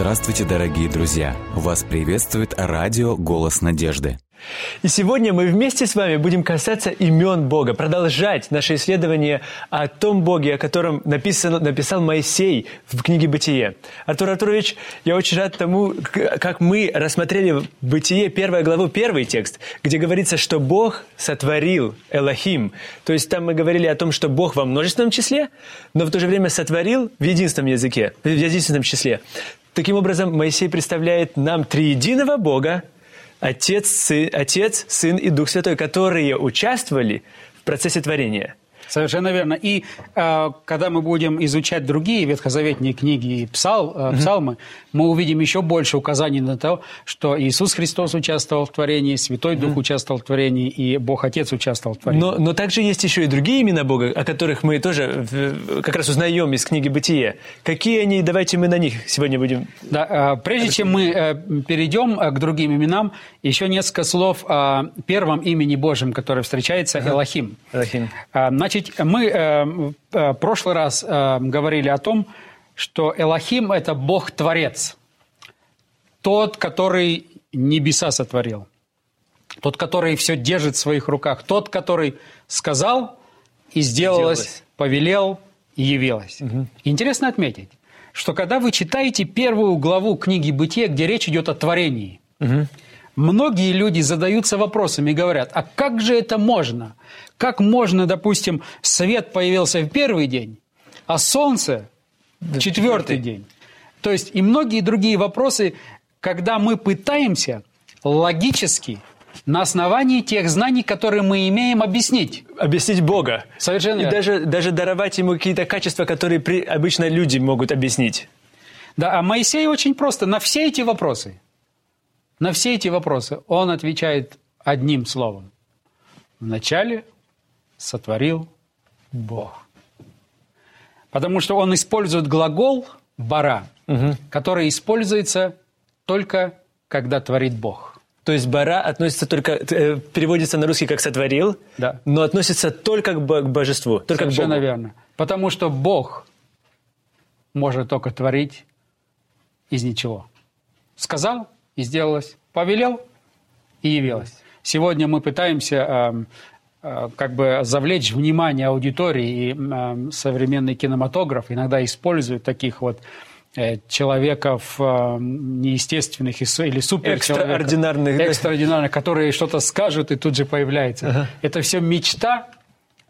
Здравствуйте, дорогие друзья! Вас приветствует радио «Голос надежды». И сегодня мы вместе с вами будем касаться имен Бога, продолжать наше исследование о том Боге, о котором написано, написал Моисей в книге «Бытие». Артур Артурович, я очень рад тому, как мы рассмотрели «Бытие», первая главу, первый текст, где говорится, что Бог сотворил Элохим. То есть там мы говорили о том, что Бог во множественном числе, но в то же время сотворил в единственном языке, в единственном числе. Таким образом, Моисей представляет нам триединого Бога, Отец, Сын, Отец, Сын и Дух Святой, которые участвовали в процессе творения – Совершенно верно. И э, когда мы будем изучать другие ветхозаветные книги и псал, э, псалмы, мы увидим еще больше указаний на то, что Иисус Христос участвовал в творении, Святой Дух участвовал в творении, и Бог Отец участвовал в творении. Но, но также есть еще и другие имена Бога, о которых мы тоже как раз узнаем из книги «Бытие». Какие они? Давайте мы на них сегодня будем... Да, э, прежде чем мы э, перейдем э, к другим именам, еще несколько слов о первом имени Божьем, которое встречается, ага. Элохим. Элохим. Значит, Значит, мы э, в э, прошлый раз э, говорили о том, что Элохим – это Бог-творец. Тот, который небеса сотворил. Тот, который все держит в своих руках. Тот, который сказал и сделалось, сделалось. повелел и явилось. Угу. Интересно отметить, что когда вы читаете первую главу книги «Бытие», где речь идет о творении, угу. Многие люди задаются вопросами и говорят, а как же это можно? Как можно, допустим, свет появился в первый день, а солнце в четвертый день? То есть и многие другие вопросы, когда мы пытаемся логически на основании тех знаний, которые мы имеем, объяснить. Объяснить Бога. Совершенно И верно. даже, даже даровать ему какие-то качества, которые при, обычно люди могут объяснить. Да, а Моисей очень просто на все эти вопросы, на все эти вопросы он отвечает одним словом. Вначале сотворил Бог. Потому что он использует глагол «бара», угу. который используется только когда творит Бог. То есть «бара» относится только, э, переводится на русский как «сотворил», да. но относится только к божеству, только Совершенно к Богу. верно. Потому что Бог может только творить из ничего. Сказал – и сделалось. Повелел – и явилось. Сегодня мы пытаемся Э, как бы завлечь внимание аудитории, и э, современный кинематограф иногда использует таких вот э, человеков неестественных или супер экстраординарных, экстраординарных, которые что-то скажут и тут же появляются. Ага. Это все мечта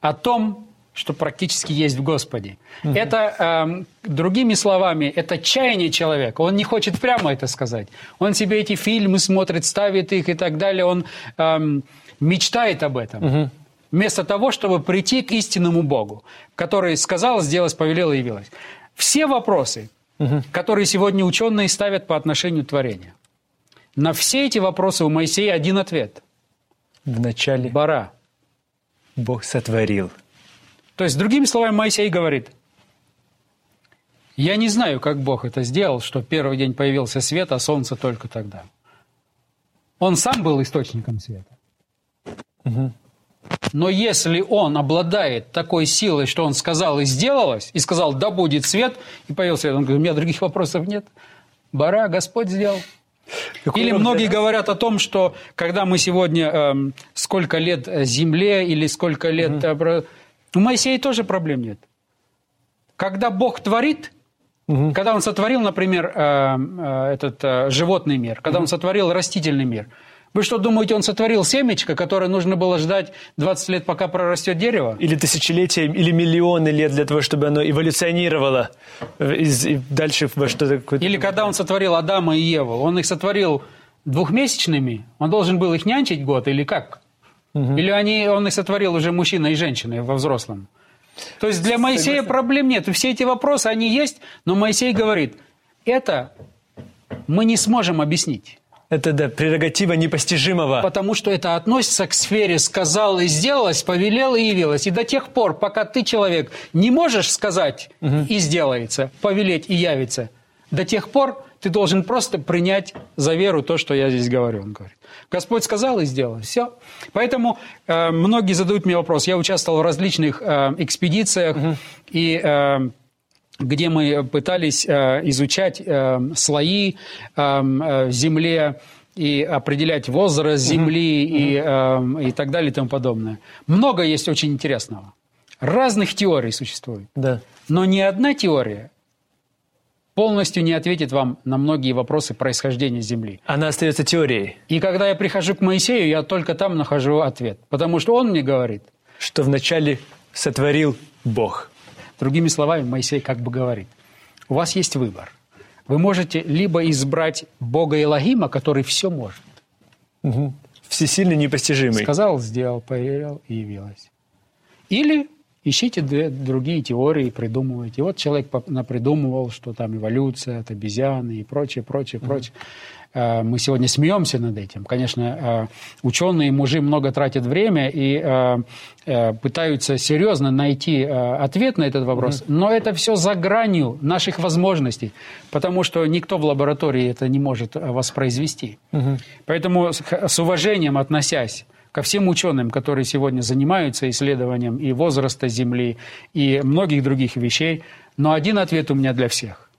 о том, что практически есть в Господе. Угу. Это, э, другими словами, это чаяние человека. Он не хочет прямо это сказать. Он себе эти фильмы смотрит, ставит их и так далее. Он э, мечтает об этом. Угу вместо того, чтобы прийти к истинному Богу, который сказал, сделал, повелел и явилось. Все вопросы, угу. которые сегодня ученые ставят по отношению к творению, на все эти вопросы у Моисея один ответ. В начале Бара. Бог сотворил. То есть, другими словами, Моисей говорит, я не знаю, как Бог это сделал, что первый день появился свет, а солнце только тогда. Он сам был источником света. Угу. Но если он обладает такой силой, что он сказал и сделалось, и сказал, да будет свет, и появился свет, он говорит, у меня других вопросов нет. Бара Господь сделал. Какой или многие говорят о том, что когда мы сегодня э, сколько лет земле или сколько лет... Угу. У Моисея тоже проблем нет. Когда Бог творит, угу. когда Он сотворил, например, э, э, этот э, животный мир, когда угу. Он сотворил растительный мир – вы что, думаете, он сотворил семечко, которое нужно было ждать 20 лет, пока прорастет дерево? Или тысячелетия, или миллионы лет для того, чтобы оно эволюционировало из, и дальше во что-то... Или когда он сотворил Адама и Еву, он их сотворил двухмесячными, он должен был их нянчить год или как? Угу. Или они, он их сотворил уже мужчиной и женщиной во взрослом? То есть для Моисея Согласен. проблем нет. Все эти вопросы, они есть, но Моисей говорит, это мы не сможем объяснить. Это, да, прерогатива непостижимого. Потому что это относится к сфере «сказал и сделалось», «повелел и явилось». И до тех пор, пока ты, человек, не можешь сказать угу. «и сделается», «повелеть и явится», до тех пор ты должен просто принять за веру то, что я здесь говорю. Он говорит. Господь сказал и сделал. Все. Поэтому э, многие задают мне вопрос. Я участвовал в различных э, экспедициях, угу. и... Э, где мы пытались э, изучать э, слои эм, э, в земле и определять возраст Земли mm-hmm. и, и так далее и тому подобное. Много есть очень интересного. Разных теорий существует. Да. Но ни одна теория полностью не ответит вам на многие вопросы происхождения Земли. Она остается теорией. И когда я прихожу к Моисею, я только там нахожу ответ. Потому что он мне говорит... Что вначале сотворил Бог. Другими словами, Моисей как бы говорит, у вас есть выбор. Вы можете либо избрать Бога Илогима, который все может. Угу. Всесильный, непостижимый. Сказал, сделал, поверил и явилось. Или ищите другие теории, придумывайте. Вот человек напридумывал, что там эволюция от обезьяны и прочее, прочее, прочее. Э, мы сегодня смеемся над этим. Конечно, э, ученые, мужи много тратят время и э, пытаются серьезно найти ответ на этот вопрос, но это все за гранью наших возможностей, потому что никто в лаборатории это не может воспроизвести. Поэтому с уважением относясь ко всем ученым, которые сегодня занимаются исследованием и возраста Земли, и многих других вещей, но один ответ у меня для всех.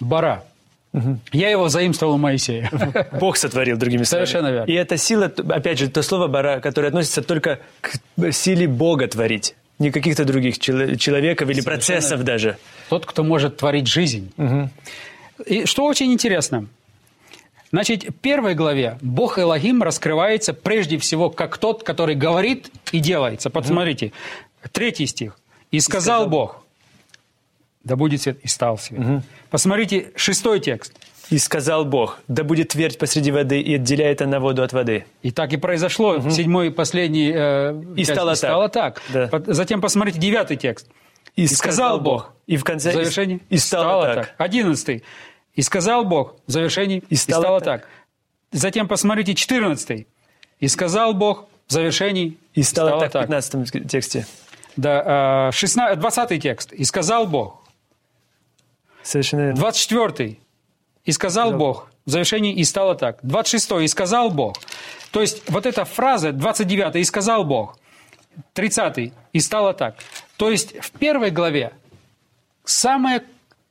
Бара – Угу. Я его заимствовал у Моисея. Бог сотворил, другими словами. Совершенно верно. И эта сила, опять же, то слово «бара», которое относится только к силе Бога творить, не каких-то других человеков или Совершенно процессов верно. даже. Тот, кто может творить жизнь. Угу. И что очень интересно, Значит, в первой главе Бог Элогим раскрывается прежде всего как тот, который говорит и делается. Посмотрите, третий стих. «И сказал, и сказал Бог, да будет свет, и стал свет. Угу. Посмотрите шестой текст. И сказал Бог, да будет твердь посреди воды, и отделяет она воду от воды. И так и произошло. Угу. Седьмой, последний э, и часть, стало, и стало так. так. Да. Затем посмотрите девятый текст. И, и сказал Бог. И в конце... Завершении. И стало, стало так. так. Одиннадцатый. И сказал Бог. В завершении. И стало, и стало так. так. Затем посмотрите четырнадцатый. И сказал Бог. В завершении. И стало, и стало так, так в пятнадцатом тексте. Да, 16, э, 20 текст. И сказал Бог. Совершенно верно. 24 И сказал да. Бог. В завершении и стало так. 26 И сказал Бог. То есть вот эта фраза 29 И сказал Бог. 30 И стало так. То есть в первой главе самое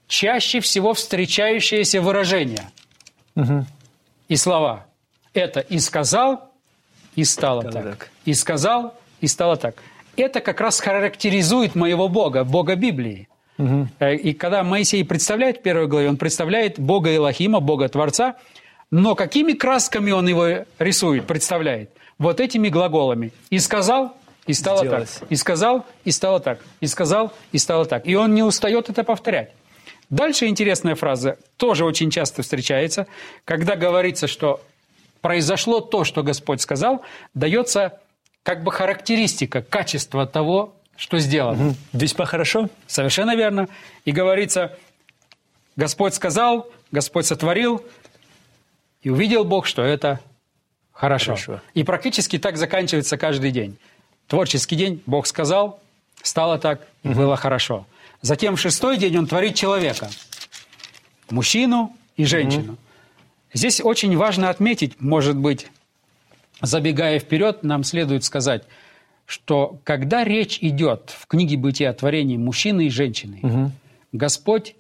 чаще всего встречающееся выражение угу. и слова. Это «и сказал», «и стало так. так». «И сказал», «и стало так». Это как раз характеризует моего Бога, Бога Библии. Угу. И когда Моисей представляет в первой главе, он представляет Бога Илохима, Бога Творца, но какими красками он его рисует, представляет? Вот этими глаголами. «И сказал», и стало Сделалось. так. И сказал, и стало так. И сказал, и стало так. И он не устает это повторять. Дальше интересная фраза, тоже очень часто встречается, когда говорится, что произошло то, что Господь сказал, дается как бы характеристика, качество того, что сделано. Угу. Весьма хорошо. Совершенно верно. И говорится, Господь сказал, Господь сотворил, и увидел Бог, что это хорошо. хорошо. И практически так заканчивается каждый день. Творческий день, Бог сказал, стало так, угу. было хорошо. Затем в шестой день Он творит человека, мужчину и женщину. Угу. Здесь очень важно отметить, может быть, забегая вперед, нам следует сказать – что когда речь идет в книге «Бытия» о творении мужчины и женщины, угу. Господь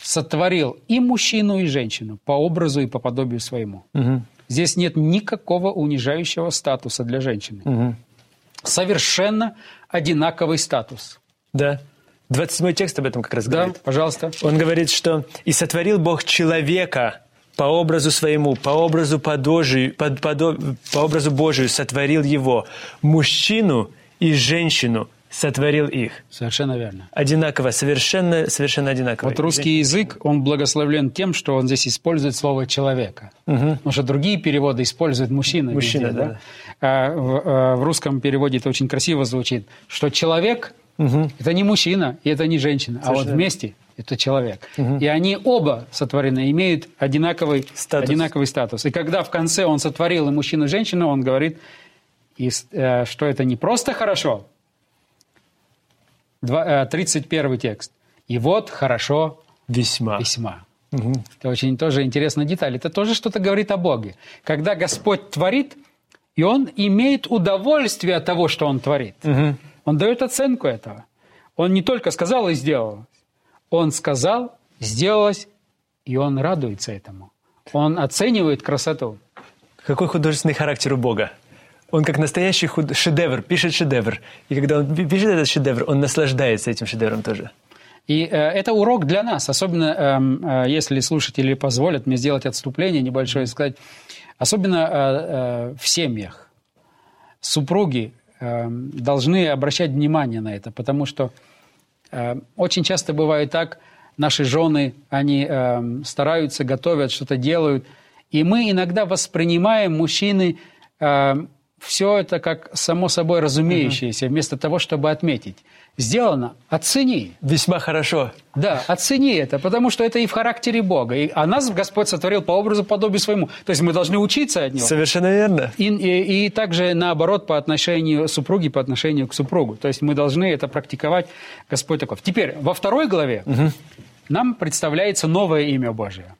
сотворил и мужчину, и женщину по образу и по подобию своему. Угу. Здесь нет никакого унижающего статуса для женщины. Угу. Совершенно одинаковый статус. Да. 27 текст об этом как раз говорит. Да, пожалуйста. Он говорит, что «И сотворил Бог человека по образу своему, по образу подожию, по, по, по образу Божию сотворил его, мужчину и женщину сотворил их. Совершенно верно. Одинаково, совершенно, совершенно одинаково. Вот русский язык, он благословлен тем, что он здесь использует слово «человека». Угу. Потому что другие переводы используют «мужчина». Мужчина, везде, да. да? А в, а в русском переводе это очень красиво звучит, что человек угу. – это не мужчина и это не женщина, Совершенно. а вот вместе это человек. Угу. И они оба сотворены, имеют одинаковый статус. одинаковый статус. И когда в конце он сотворил и мужчину, и женщину, он говорит, и, э, что это не просто хорошо. Два, э, 31 текст. И вот хорошо весьма. весьма. Угу. Это очень тоже интересная деталь. Это тоже что-то говорит о Боге. Когда Господь творит, и Он имеет удовольствие от того, что Он творит. Угу. Он дает оценку этого. Он не только сказал и сделал, Он сказал, сделалось, и он радуется этому. Он оценивает красоту. Какой художественный характер у Бога? Он как настоящий худ... шедевр, пишет шедевр. И когда он пишет этот шедевр, он наслаждается этим шедевром тоже. И э, это урок для нас, особенно э, э, если слушатели позволят мне сделать отступление небольшое и сказать, особенно э, э, в семьях супруги должны обращать внимание на это, потому что э, очень часто бывает так, наши жены, они э, стараются, готовят, что-то делают, и мы иногда воспринимаем мужчины все это как само собой разумеющееся, вместо того, чтобы отметить. Сделано, оцени. Весьма хорошо. Да, оцени это, потому что это и в характере Бога. И, а нас Господь сотворил по образу подобию своему. То есть мы должны учиться от Него. Совершенно верно. И, и, и также наоборот по отношению супруги, по отношению к супругу. То есть мы должны это практиковать. Господь таков. Теперь, во второй главе угу. нам представляется новое имя Божие.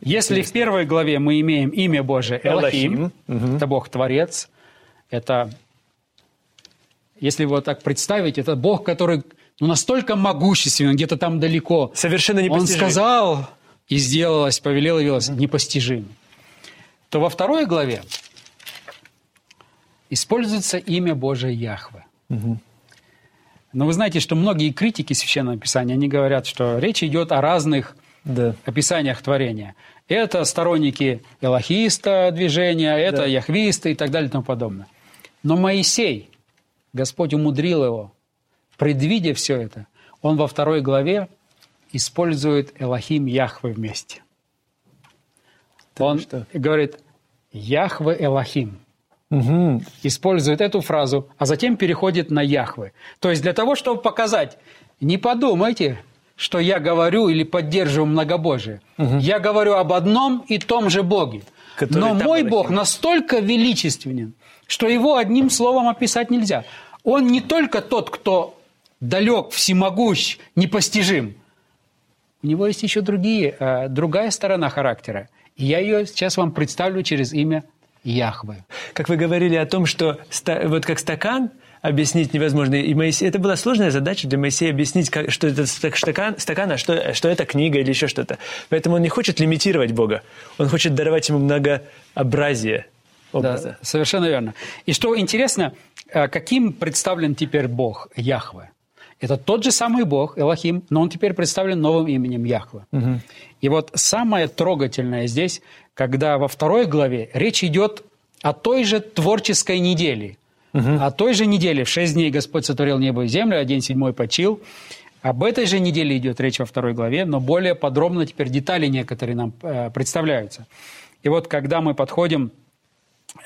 Если в первой главе мы имеем имя Божие Элохим, Элохим. это Бог-творец, это, если его так представить, это Бог, который ну, настолько могущественен, где-то там далеко. Совершенно непостижим. Он сказал, и сделалось, повелел, явилось, непостижим. То во второй главе используется имя Божие Яхве. Угу. Но вы знаете, что многие критики Священного Писания, они говорят, что речь идет о разных да. описаниях творения. Это сторонники элохиста движения, это да. яхвисты и так далее и тому подобное. Но Моисей, Господь умудрил его, предвидя все это, он во второй главе использует Элохим Яхве вместе. Так он что? говорит Яхве Элохим. Угу. Использует эту фразу, а затем переходит на Яхве. То есть для того, чтобы показать, не подумайте, что я говорю или поддерживаю многобожие. Угу. Я говорю об одном и том же Боге. Но мой Бог настолько величественен, что его одним словом описать нельзя. Он не только тот, кто далек, всемогущ, непостижим. У него есть еще другие, э, другая сторона характера. И я ее сейчас вам представлю через имя Яхвы. Как вы говорили о том, что вот как стакан объяснить невозможно. И Моисей, это была сложная задача для Моисея объяснить, как, что это стакан, стакан а что, что это книга или еще что-то. Поэтому он не хочет лимитировать Бога. Он хочет даровать ему многообразие образа. Да, совершенно верно. И что интересно, каким представлен теперь Бог Яхве? Это тот же самый Бог, Элохим, но он теперь представлен новым именем Яхве. Угу. И вот самое трогательное здесь, когда во второй главе речь идет о той же творческой неделе. Угу. О той же неделе, в шесть дней Господь сотворил небо и землю, а день седьмой почил. Об этой же неделе идет речь во второй главе, но более подробно теперь детали некоторые нам э, представляются. И вот когда мы подходим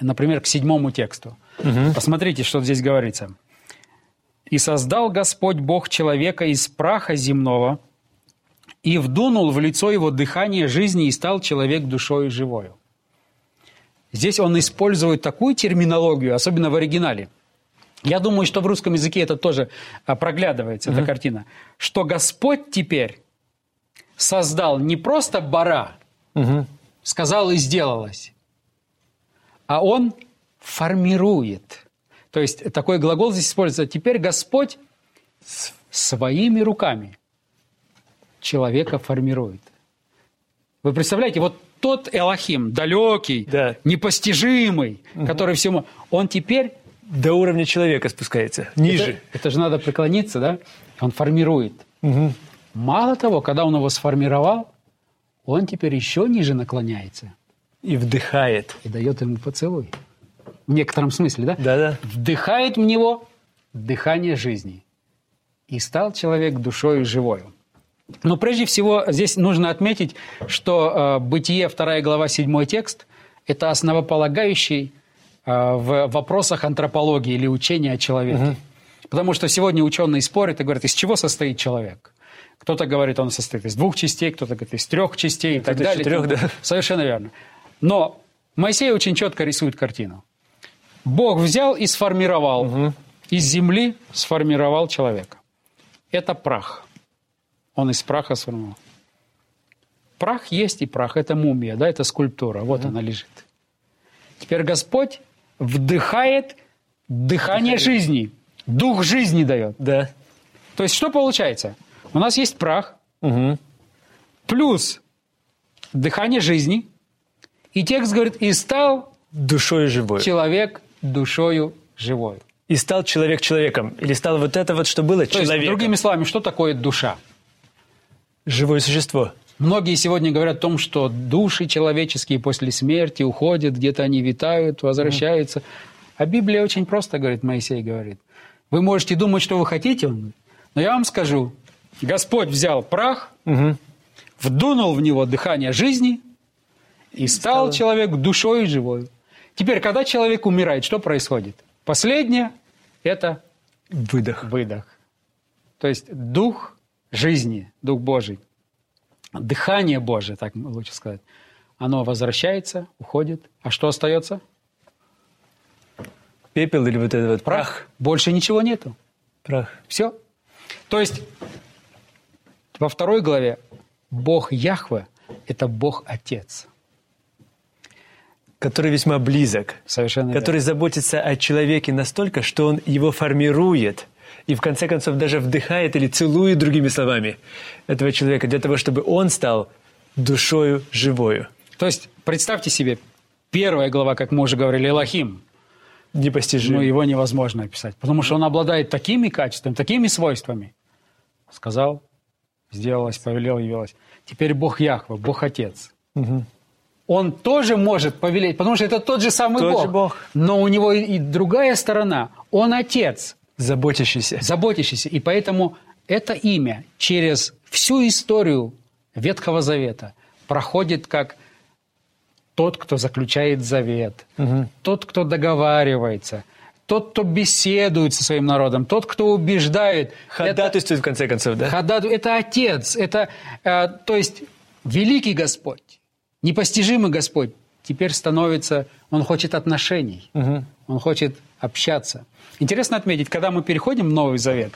например, к седьмому тексту. Угу. Посмотрите, что здесь говорится. «И создал Господь Бог человека из праха земного, и вдунул в лицо его дыхание жизни, и стал человек душою живою». Здесь он использует такую терминологию, особенно в оригинале. Я думаю, что в русском языке это тоже а, проглядывается, угу. эта картина. Что Господь теперь создал не просто бара, угу. сказал и сделалось, а он формирует. То есть такой глагол здесь используется. Теперь Господь своими руками человека формирует. Вы представляете, вот тот Элохим, далекий, да. непостижимый, угу. который всему, он теперь до уровня человека спускается, ниже. Это, это же надо преклониться, да? Он формирует. Угу. Мало того, когда он его сформировал, он теперь еще ниже наклоняется. И вдыхает. И дает ему поцелуй. В некотором смысле, да? Да-да. Вдыхает в него дыхание жизни. И стал человек душою живою. Но прежде всего здесь нужно отметить, что э, «Бытие», 2 глава, 7 текст – это основополагающий э, в вопросах антропологии или учения о человеке. Угу. Потому что сегодня ученые спорят и говорят, из чего состоит человек. Кто-то говорит, он состоит из двух частей, кто-то говорит, из трех частей и так далее. Трех, да. Совершенно верно. Но Моисей очень четко рисует картину. Бог взял и сформировал, угу. из земли сформировал человека. Это прах. Он из праха сформировал. Прах есть и прах. Это мумия, да, это скульптура. Вот угу. она лежит. Теперь Господь вдыхает дыхание Дыхание. жизни. Дух жизни дает. Да. То есть что получается? У нас есть прах, Угу. плюс дыхание жизни. И текст говорит, и стал Душой живой. человек душою живой. И стал человек человеком. Или стал вот это вот, что было То есть, человеком. другими словами, что такое душа? Живое существо. Многие сегодня говорят о том, что души человеческие после смерти уходят, где-то они витают, возвращаются. А Библия очень просто говорит, Моисей говорит. Вы можете думать, что вы хотите, но я вам скажу, Господь взял прах, Мгм. вдунул в него дыхание жизни и стал человек душой живой. Теперь, когда человек умирает, что происходит? Последнее – это Выдох. выдох. То есть дух жизни, дух Божий, дыхание Божие, так лучше сказать, оно возвращается, уходит. А что остается? Пепел или вот этот вот прах. Прах. Больше ничего нету. Прах. Все. То есть во второй главе Бог Яхве – это Бог Отец. Который весьма близок. Совершенно Который заботится о человеке настолько, что он его формирует. И в конце концов даже вдыхает или целует, другими словами, этого человека для того, чтобы он стал душою живою. То есть представьте себе, первая глава, как мы уже говорили, Элохим, Непостижимо. ну, его невозможно описать, потому что он обладает такими качествами, такими свойствами. Сказал, сделалось, повелел, явилось. Теперь Бог Яхва, Бог Отец. Мгм. Он тоже может повелеть, потому что это тот же самый Тот Бог. же Бог. Но у него и другая сторона. Он Отец, Заботящийся. заботящийся. И поэтому это имя через всю историю Ветхого Завета проходит как тот, кто заключает завет, тот, кто договаривается, тот, кто беседует со своим народом, тот, кто убеждает. Это- Ходатайствует в конце концов, да? Хадад- это Отец, это, э, то есть, великий Господь, непостижимый Господь, теперь становится, Он хочет отношений, Он хочет общаться. Интересно отметить, когда мы переходим в Новый Завет,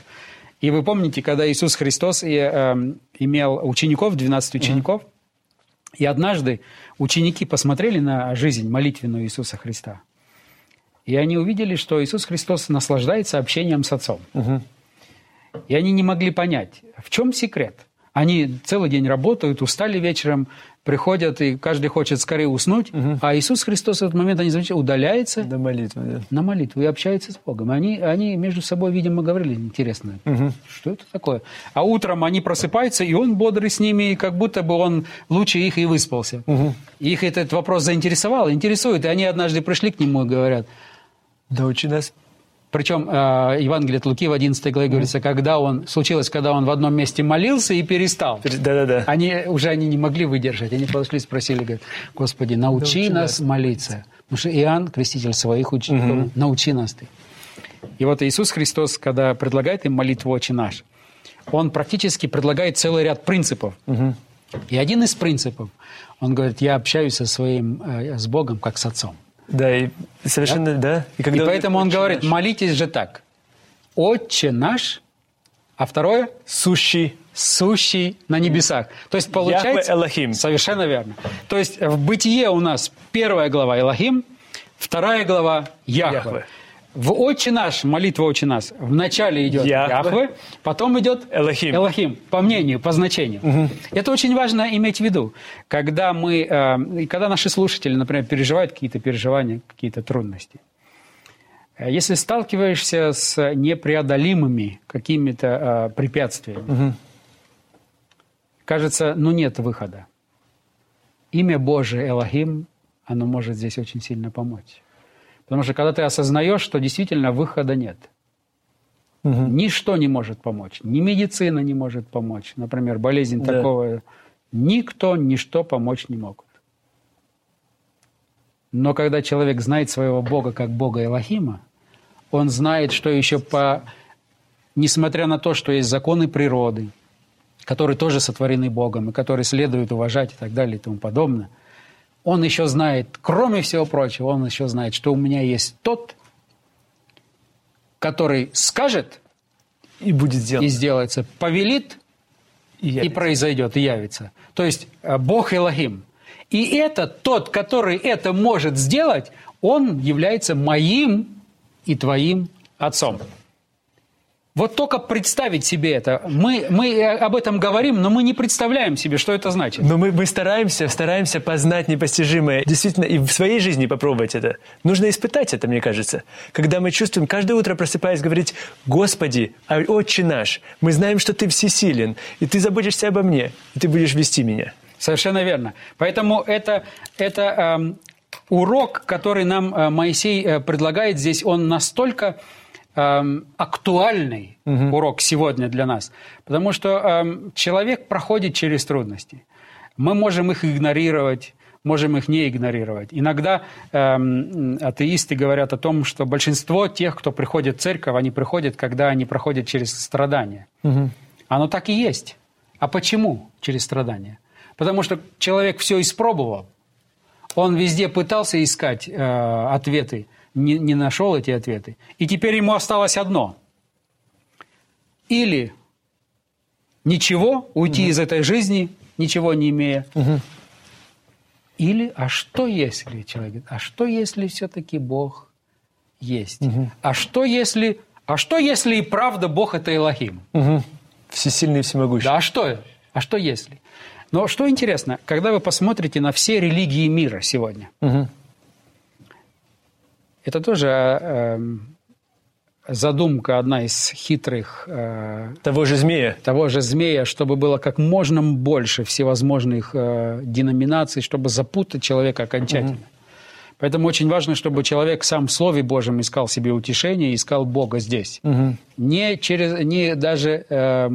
и вы помните, когда Иисус Христос и, эм, имел учеников, 12 учеников, и однажды ученики посмотрели на жизнь молитвенную Иисуса Христа, и они увидели, что Иисус Христос наслаждается общением с Отцом. И они не могли понять, в чем секрет. Они целый день работают, устали вечером, приходят, и каждый хочет скорее уснуть, а Иисус Христос в этот момент, они замечают, удаляется До молитвы, да. на молитву и общается с Богом. Они, они между собой, видимо, говорили, интересно, что это такое? А утром они просыпаются, и он бодрый с ними, и как будто бы он лучше их и выспался. И их этот вопрос заинтересовал, интересует. И они однажды пришли к нему и говорят, Научи нас. Причем э, Евангелие от Луки в 11 главе говорится, когда он, случилось, когда он в одном месте молился и перестал. Да-да-да. Они уже они не могли выдержать. Они подошли и спросили, говорят, Господи, научи, Научи нас молиться. Потому что Иоанн, креститель своих учеников, научи нас ты. И вот Иисус Христос, когда предлагает им молитву «Отче наш», Он практически предлагает целый ряд принципов. И один из принципов, Он говорит, я общаюсь со своим, э, с Богом, как с Отцом. Да, и совершенно, да. И когда поэтому он «Отче говорит, наш, молитесь же так. Отче наш, а второе Сущий. сущий на небесах. То есть получается... Элохим. Совершенно верно. То есть в Бытие у нас первая глава Элохим, вторая глава Яхве. Яхве. В Отче наш, молитва Отче наш, в начале идет Яхве. Яхве, потом идет Элохим. Элохим, по мнению, по значению. Это очень важно иметь в виду. Когда мы, э, когда наши слушатели, например, переживают какие-то переживания, какие-то трудности, э, если сталкиваешься с непреодолимыми какими-то э, препятствиями, кажется, ну нет выхода. Имя Божие Элохим, оно может здесь очень сильно помочь. Потому что когда ты осознаешь, что действительно выхода нет, ничто не может помочь, ни медицина не может помочь, например, болезнь Да. такого, никто, ничто помочь не могут. Но когда человек знает своего Бога как Бога Элохима, он знает, что еще по... Несмотря на то, что есть законы природы, которые тоже сотворены Богом, и которые следует уважать и так далее и тому подобное, он еще знает, кроме всего прочего, он еще знает, что у меня есть тот, который скажет И будет и сделано. сделается, повелит И и произойдет, и явится. То есть э, Бог Элохим. И это тот, который это может сделать, он является моим и твоим отцом. Вот только представить себе это. Мы, мы об этом говорим, но мы не представляем себе, что это значит. Но мы, мы стараемся, стараемся познать непостижимое. Действительно, и в своей жизни попробовать это. Нужно испытать это, мне кажется. Когда мы чувствуем, каждое утро просыпаясь, говорить, «Господи, а Отче наш, мы знаем, что Ты всесилен, и Ты заботишься обо мне, и Ты будешь вести меня». Совершенно верно. Поэтому это, это эм, урок, который нам э, Моисей э, предлагает здесь, он настолько эм, актуальный угу. урок сегодня для нас, потому что эм, человек проходит через трудности. Мы можем их игнорировать, можем их не игнорировать. Иногда эм, атеисты говорят о том, что большинство тех, кто приходит в церковь, они приходят, когда они проходят через страдания. Угу. Оно так и есть. А почему через страдания? Потому что человек все испробовал. Он везде пытался искать э, ответы, не, не нашел эти ответы. И теперь ему осталось одно. Или ничего, уйти угу. из этой жизни, ничего не имея. Угу. Или, а что если, человек говорит, а что если все-таки Бог есть? Угу. А что если, а что если и правда Бог это Элохим? Угу. Всесильный и всемогущий. Да, а что? А что если? Но что интересно, когда вы посмотрите на все религии мира сегодня, угу. Это тоже э, задумка одна из хитрых... Э, того же змея. Того же змея, чтобы было как можно больше всевозможных э, деноминаций, чтобы запутать человека окончательно. Угу. Поэтому очень важно, чтобы человек сам в Слове Божьем искал себе утешение, искал Бога здесь. Угу. Не, через, не даже э,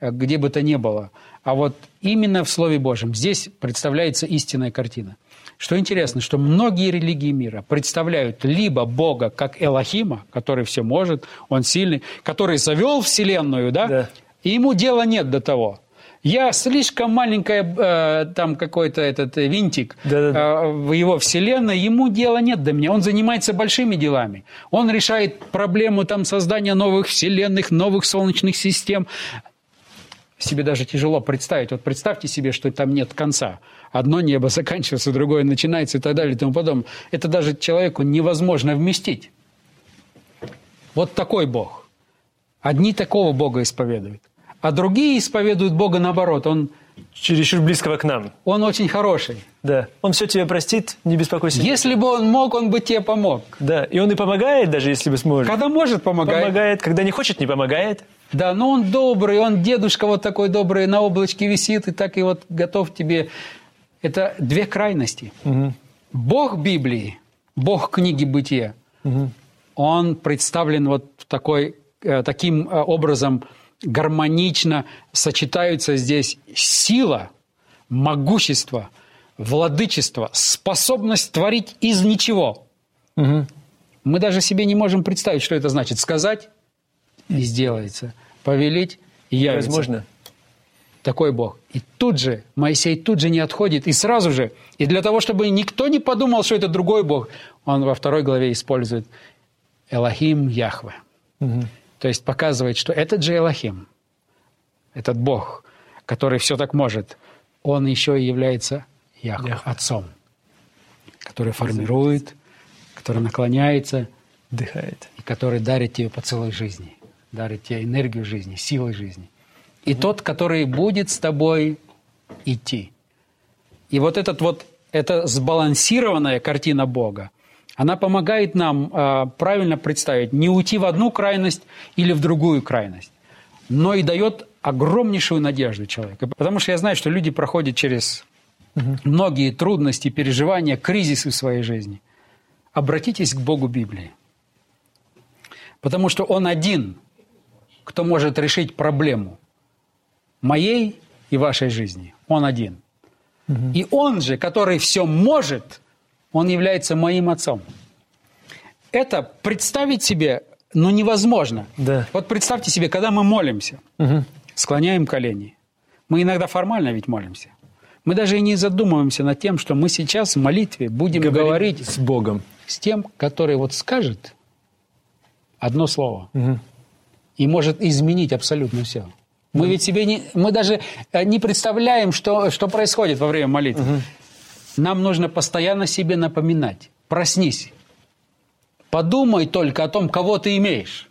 где бы то ни было, а вот именно в Слове Божьем здесь представляется истинная картина. Что интересно, что многие религии мира представляют либо Бога как Элохима, который все может, он сильный, который завел Вселенную, да, да. и ему дела нет до того. Я слишком маленькая, э, там какой-то этот винтик да, да, да. Э, в его вселенной, ему дела нет до меня. Он занимается большими делами. Он решает проблему там создания новых вселенных, новых солнечных систем себе даже тяжело представить. Вот представьте себе, что там нет конца. Одно небо заканчивается, другое начинается и так далее и тому подобное. Это даже человеку невозможно вместить. Вот такой Бог. Одни такого Бога исповедуют. А другие исповедуют Бога наоборот. Он чересчур близкого к нам. Он очень хороший. Да. Он все тебе простит, не беспокойся. Если бы он мог, он бы тебе помог. Да. И он и помогает, даже если бы сможет. Когда может, помогает. Помогает. Когда не хочет, не помогает. Да, но он добрый, он дедушка вот такой добрый, на облачке висит и так и вот готов тебе. Это две крайности. Угу. Бог Библии, Бог книги Бытия, угу. он представлен вот такой, э, таким э, образом гармонично сочетаются здесь сила, могущество, владычество, способность творить из ничего. Угу. Мы даже себе не можем представить, что это значит. Сказать и сделается повелить и явится. Возможно. Такой Бог. И тут же, Моисей тут же не отходит, и сразу же, и для того, чтобы никто не подумал, что это другой Бог, он во второй главе использует Элохим Яхве. Угу. То есть показывает, что этот же Элохим, этот Бог, который все так может, он еще и является Яхве, Яхве. Отцом, который формирует, который наклоняется, дыхает, и который дарит тебе поцелуй жизни дарит тебе энергию жизни, силы жизни. И тот, который будет с тобой идти. И вот этот вот, эта сбалансированная картина Бога, она помогает нам э, правильно представить, не уйти в одну крайность или в другую крайность, но и дает огромнейшую надежду человеку. Потому что я знаю, что люди проходят через угу. многие трудности, переживания, кризисы в своей жизни. Обратитесь к Богу Библии. Потому что Он один кто может решить проблему моей и вашей жизни. Он один. Угу. И он же, который все может, он является моим отцом. Это представить себе, ну, невозможно. Да. Вот представьте себе, когда мы молимся, угу. склоняем колени. Мы иногда формально ведь молимся. Мы даже и не задумываемся над тем, что мы сейчас в молитве будем говорить, говорить с Богом. С тем, который вот скажет одно слово. Угу и может изменить абсолютно все. Мы ведь себе не, мы даже э, не представляем, что, что происходит во время молитвы. Угу. Нам нужно постоянно себе напоминать. Проснись. Подумай только о том, кого ты имеешь.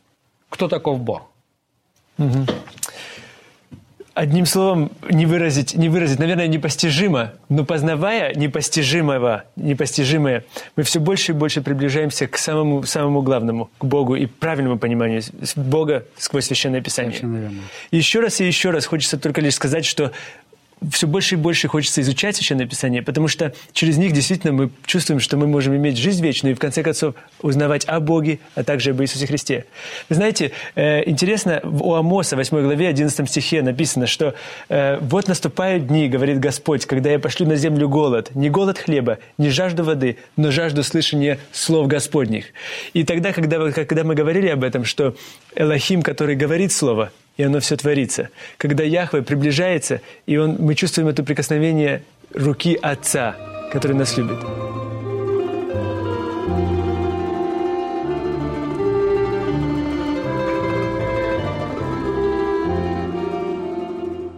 Кто таков Бог. Угу. Одним словом, не выразить, не выразить, наверное, непостижимо, но познавая непостижимого, непостижимое, мы все больше и больше приближаемся к самому, самому главному, к Богу и правильному пониманию Бога сквозь Священное Писание. Еще раз и еще раз хочется только лишь сказать, что все больше и больше хочется изучать Священное Писание, потому что через них действительно мы чувствуем, что мы можем иметь жизнь вечную и, в конце концов, узнавать о Боге, а также об Иисусе Христе. Вы знаете, э, интересно, у Амоса, 8 главе, 11 стихе написано, что э, «Вот наступают дни, говорит Господь, когда я пошлю на землю голод, не голод хлеба, не жажду воды, но жажду слышания слов Господних». И тогда, когда, когда мы говорили об этом, что Элохим, который говорит Слово, и оно все творится. Когда Яхве приближается, и он, мы чувствуем это прикосновение руки Отца, который нас любит.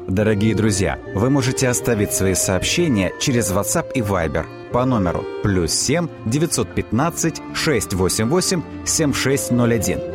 Дорогие друзья, вы можете оставить свои сообщения через WhatsApp и Viber по номеру плюс 7 915 688 7601